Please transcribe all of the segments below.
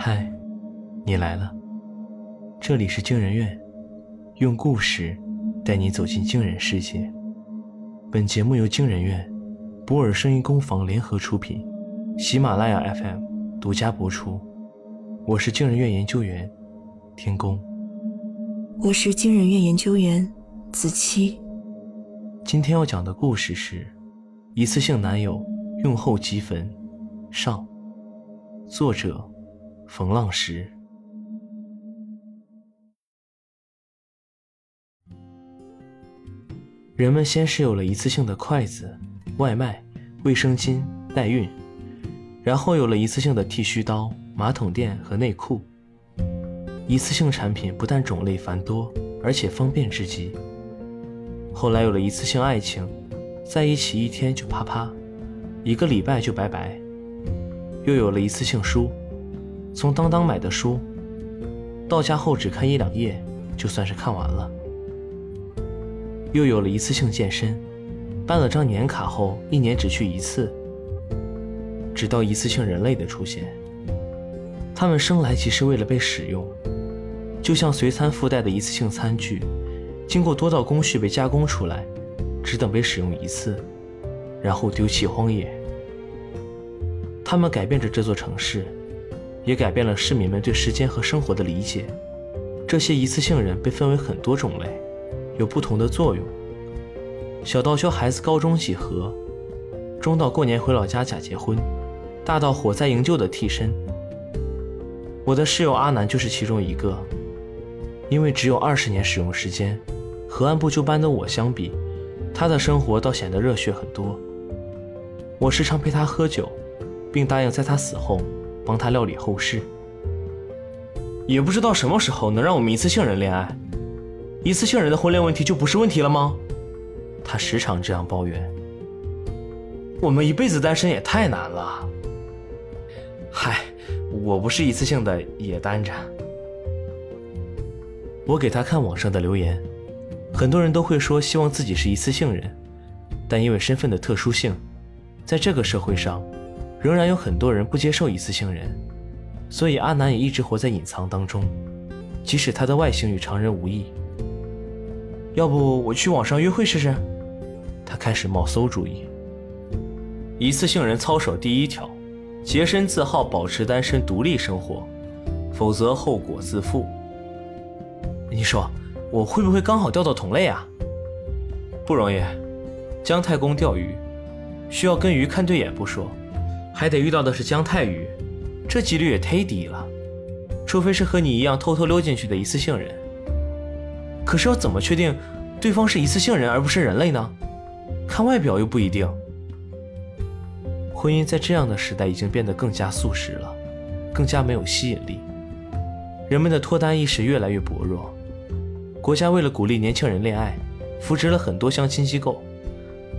嗨，你来了。这里是惊人院，用故事带你走进惊人世界。本节目由惊人院、博尔声音工坊联合出品，喜马拉雅 FM 独家播出。我是惊人院研究员天宫，我是惊人院研究员子期。今天要讲的故事是：一次性男友用后即焚。上，作者。冯浪石。人们先是有了一次性的筷子、外卖、卫生巾、代孕，然后有了一次性的剃须刀、马桶垫和内裤。一次性产品不但种类繁多，而且方便至极。后来有了一次性爱情，在一起一天就啪啪，一个礼拜就拜拜。又有了一次性书。从当当买的书，到家后只看一两页，就算是看完了。又有了一次性健身，办了张年卡后，一年只去一次。直到一次性人类的出现，他们生来即是为了被使用，就像随餐附带的一次性餐具，经过多道工序被加工出来，只等被使用一次，然后丢弃荒野。他们改变着这座城市。也改变了市民们对时间和生活的理解。这些一次性人被分为很多种类，有不同的作用。小到教孩子高中几何，中到过年回老家假结婚，大到火灾营救的替身。我的室友阿南就是其中一个。因为只有二十年使用时间，和按部就班的我相比，他的生活倒显得热血很多。我时常陪他喝酒，并答应在他死后。帮他料理后事，也不知道什么时候能让我们一次性人恋爱，一次性人的婚恋问题就不是问题了吗？他时常这样抱怨。我们一辈子单身也太难了。嗨，我不是一次性的也单着。我给他看网上的留言，很多人都会说希望自己是一次性人，但因为身份的特殊性，在这个社会上。仍然有很多人不接受一次性人，所以阿南也一直活在隐藏当中，即使他的外形与常人无异。要不我去网上约会试试？他开始冒馊主意。一次性人操守第一条：洁身自好，保持单身独立生活，否则后果自负。你说我会不会刚好钓到同类啊？不容易，姜太公钓鱼，需要跟鱼看对眼不说。还得遇到的是姜太宇，这几率也忒低了。除非是和你一样偷偷溜进去的一次性人。可是要怎么确定对方是一次性人而不是人类呢？看外表又不一定。婚姻在这样的时代已经变得更加速食了，更加没有吸引力。人们的脱单意识越来越薄弱。国家为了鼓励年轻人恋爱，扶植了很多相亲机构。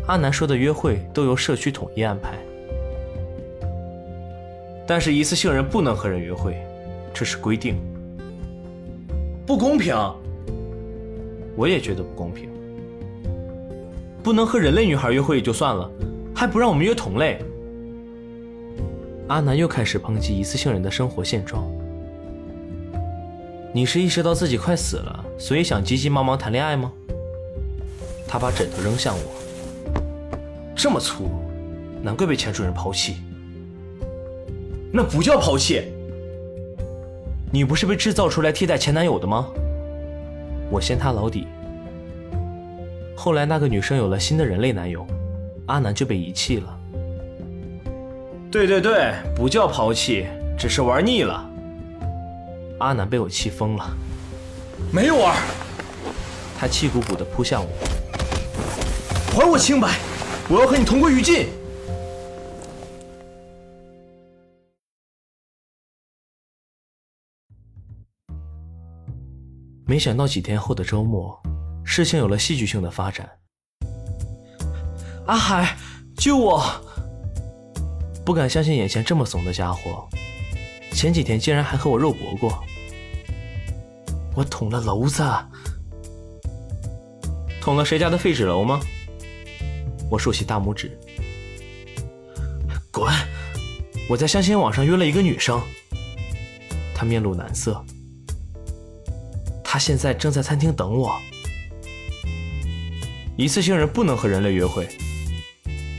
阿南说的约会都由社区统一安排。但是，一次性人不能和人约会，这是规定，不公平。我也觉得不公平，不能和人类女孩约会也就算了，还不让我们约同类。阿南又开始抨击一次性人的生活现状。你是意识到自己快死了，所以想急急忙忙谈恋爱吗？他把枕头扔向我，这么粗鲁，难怪被前主任抛弃。那不叫抛弃，你不是被制造出来替代前男友的吗？我掀他老底。后来那个女生有了新的人类男友，阿南就被遗弃了。对对对，不叫抛弃，只是玩腻了。阿南被我气疯了，没玩。他气鼓鼓的扑向我，还我清白！我要和你同归于尽。没想到几天后的周末，事情有了戏剧性的发展。阿海，救我！不敢相信眼前这么怂的家伙，前几天竟然还和我肉搏过。我捅了娄子，捅了谁家的废纸篓吗？我竖起大拇指。滚！我在相亲网上约了一个女生。她面露难色。他现在正在餐厅等我。一次性人不能和人类约会。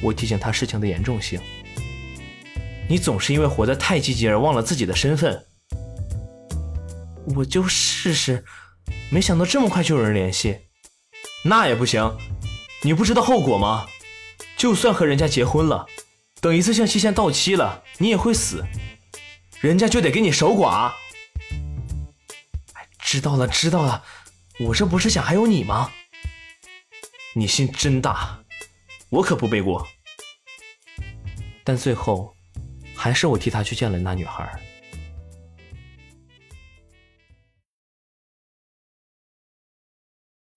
我提醒他事情的严重性。你总是因为活得太积极而忘了自己的身份。我就试试，没想到这么快就有人联系。那也不行，你不知道后果吗？就算和人家结婚了，等一次性期限到期了，你也会死，人家就得给你守寡。知道了，知道了，我这不是想还有你吗？你心真大，我可不背锅。但最后，还是我替他去见了那女孩。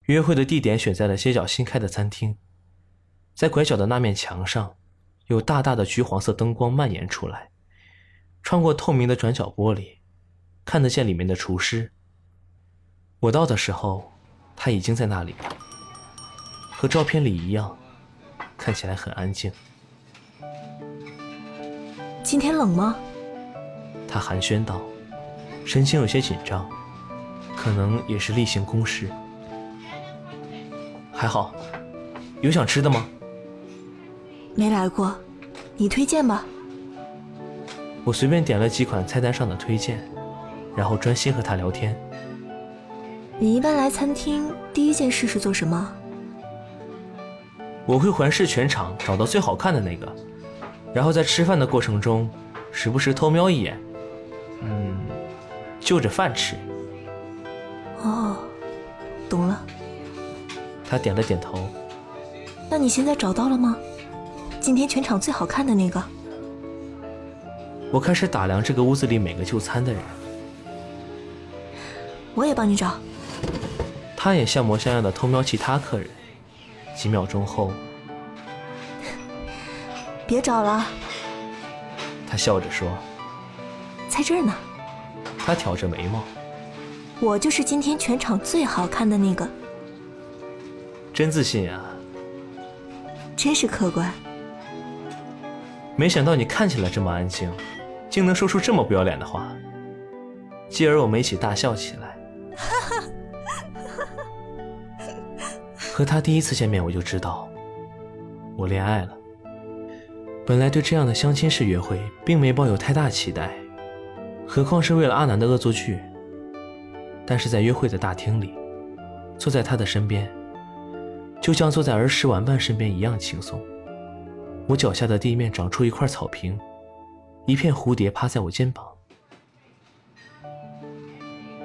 约会的地点选在了街角新开的餐厅，在拐角的那面墙上，有大大的橘黄色灯光蔓延出来，穿过透明的转角玻璃，看得见里面的厨师。我到的时候，他已经在那里了，和照片里一样，看起来很安静。今天冷吗？他寒暄道，神情有些紧张，可能也是例行公事。还好，有想吃的吗？没来过，你推荐吧。我随便点了几款菜单上的推荐，然后专心和他聊天。你一般来餐厅第一件事是做什么？我会环视全场，找到最好看的那个，然后在吃饭的过程中，时不时偷瞄一眼，嗯，就着饭吃。哦，懂了。他点了点头。那你现在找到了吗？今天全场最好看的那个。我开始打量这个屋子里每个就餐的人。我也帮你找。他也像模像样的偷瞄其他客人。几秒钟后，别找了。他笑着说：“在这儿呢。”他挑着眉毛。我就是今天全场最好看的那个。真自信啊！真是客观。没想到你看起来这么安静，竟能说出这么不要脸的话。继而我们一起大笑起来。和他第一次见面，我就知道我恋爱了。本来对这样的相亲式约会，并没抱有太大期待，何况是为了阿南的恶作剧。但是在约会的大厅里，坐在他的身边。就像坐在儿时玩伴身边一样轻松。我脚下的地面长出一块草坪，一片蝴蝶趴在我肩膀。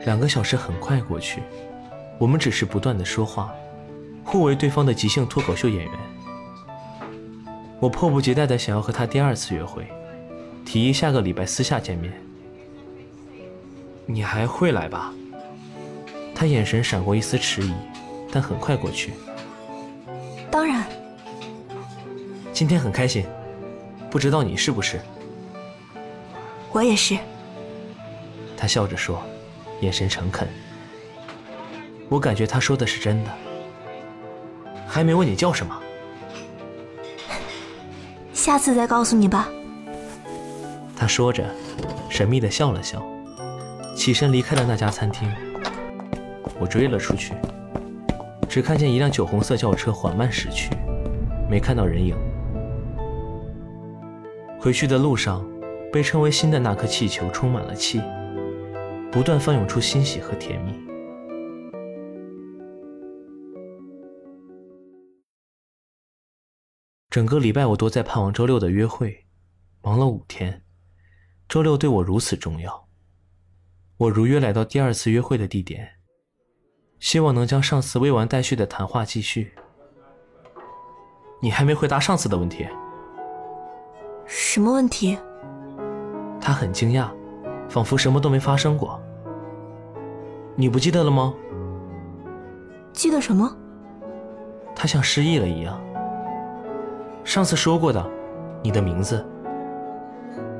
两个小时很快过去，我们只是不断的说话，互为对方的即兴脱口秀演员。我迫不及待的想要和他第二次约会，提议下个礼拜私下见面。你还会来吧？他眼神闪过一丝迟疑，但很快过去。当然，今天很开心，不知道你是不是？我也是。他笑着说，眼神诚恳。我感觉他说的是真的。还没问你叫什么，下次再告诉你吧。他说着，神秘的笑了笑，起身离开了那家餐厅。我追了出去。只看见一辆酒红色轿车缓慢驶去，没看到人影。回去的路上，被称为心的那颗气球充满了气，不断翻涌出欣喜和甜蜜。整个礼拜我都在盼望周六的约会，忙了五天，周六对我如此重要。我如约来到第二次约会的地点。希望能将上次未完待续的谈话继续。你还没回答上次的问题。什么问题？他很惊讶，仿佛什么都没发生过。你不记得了吗？记得什么？他像失忆了一样。上次说过的，你的名字。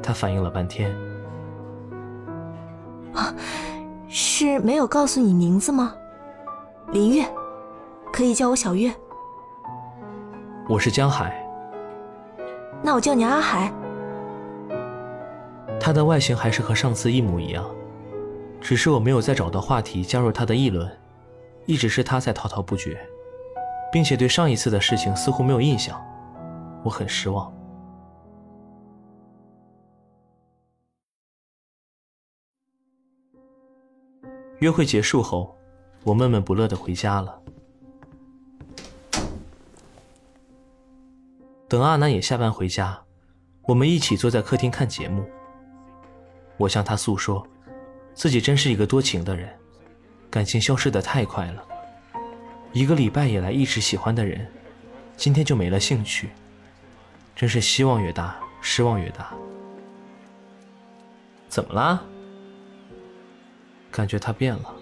他反应了半天。啊，是没有告诉你名字吗？林月，可以叫我小月。我是江海。那我叫你阿海。他的外形还是和上次一模一样，只是我没有再找到话题加入他的议论，一直是他在滔滔不绝，并且对上一次的事情似乎没有印象，我很失望。约会结束后，我闷闷不乐的回家了。等阿南也下班回家，我们一起坐在客厅看节目。我向他诉说，自己真是一个多情的人，感情消失的太快了。一个礼拜以来一直喜欢的人，今天就没了兴趣，真是希望越大，失望越大。怎么啦？感觉他变了，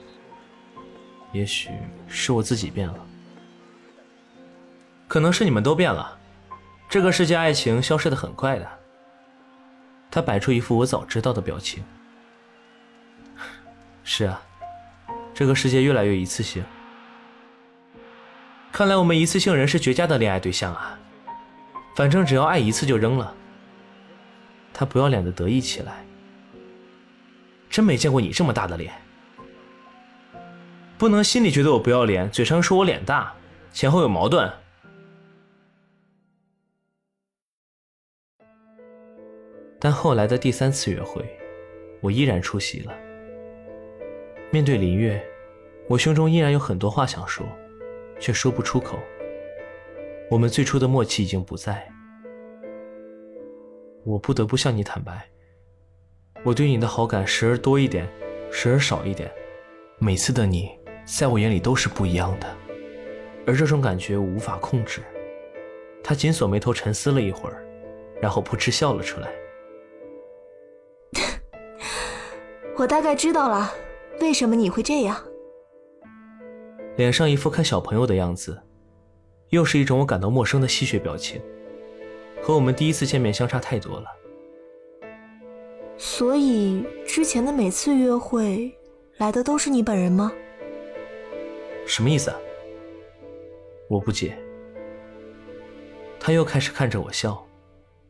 也许是我自己变了，可能是你们都变了。这个世界爱情消失的很快的。他摆出一副我早知道的表情。是啊，这个世界越来越一次性。看来我们一次性人是绝佳的恋爱对象啊。反正只要爱一次就扔了。他不要脸的得意起来。真没见过你这么大的脸。不能心里觉得我不要脸，嘴上说我脸大，前后有矛盾。但后来的第三次约会，我依然出席了。面对林月，我胸中依然有很多话想说，却说不出口。我们最初的默契已经不在。我不得不向你坦白，我对你的好感时而多一点，时而少一点。每次的你，在我眼里都是不一样的，而这种感觉我无法控制。他紧锁眉头，沉思了一会儿，然后扑哧笑了出来。我大概知道了，为什么你会这样。脸上一副看小朋友的样子，又是一种我感到陌生的戏谑表情，和我们第一次见面相差太多了。所以之前的每次约会，来的都是你本人吗？什么意思啊？我不解。他又开始看着我笑，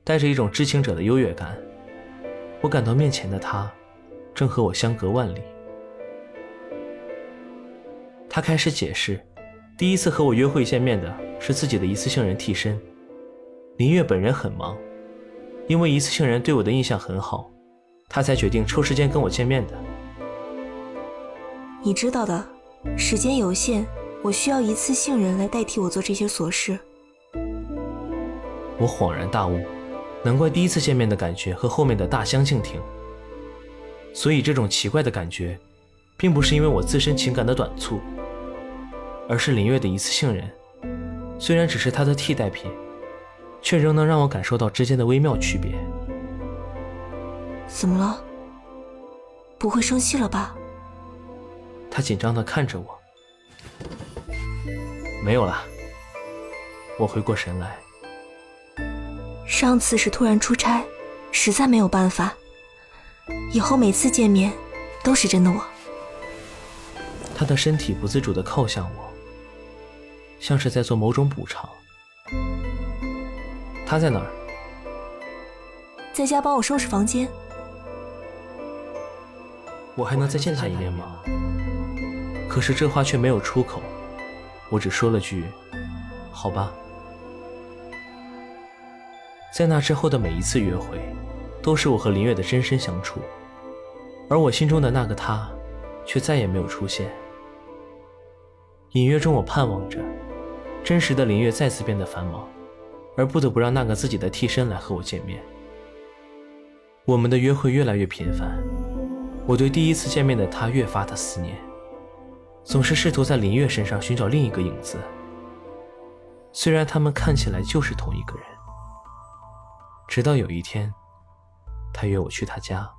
带着一种知情者的优越感。我感到面前的他。正和我相隔万里。他开始解释，第一次和我约会见面的是自己的一次性人替身，林月本人很忙，因为一次性人对我的印象很好，他才决定抽时间跟我见面的。你知道的，时间有限，我需要一次性人来代替我做这些琐事。我恍然大悟，难怪第一次见面的感觉和后面的大相径庭。所以这种奇怪的感觉，并不是因为我自身情感的短促，而是林月的一次性人，虽然只是他的替代品，却仍能让我感受到之间的微妙区别。怎么了？不会生气了吧？他紧张的看着我。没有了。我回过神来。上次是突然出差，实在没有办法。以后每次见面，都是真的我。他的身体不自主的靠向我，像是在做某种补偿。他在哪儿？在家帮我收拾房间。我还能再见他一面吗？可是这话却没有出口，我只说了句：“好吧。”在那之后的每一次约会。都是我和林月的真身相处，而我心中的那个他，却再也没有出现。隐约中，我盼望着真实的林月再次变得繁忙，而不得不让那个自己的替身来和我见面。我们的约会越来越频繁，我对第一次见面的他越发的思念，总是试图在林月身上寻找另一个影子。虽然他们看起来就是同一个人，直到有一天。他约我去他家。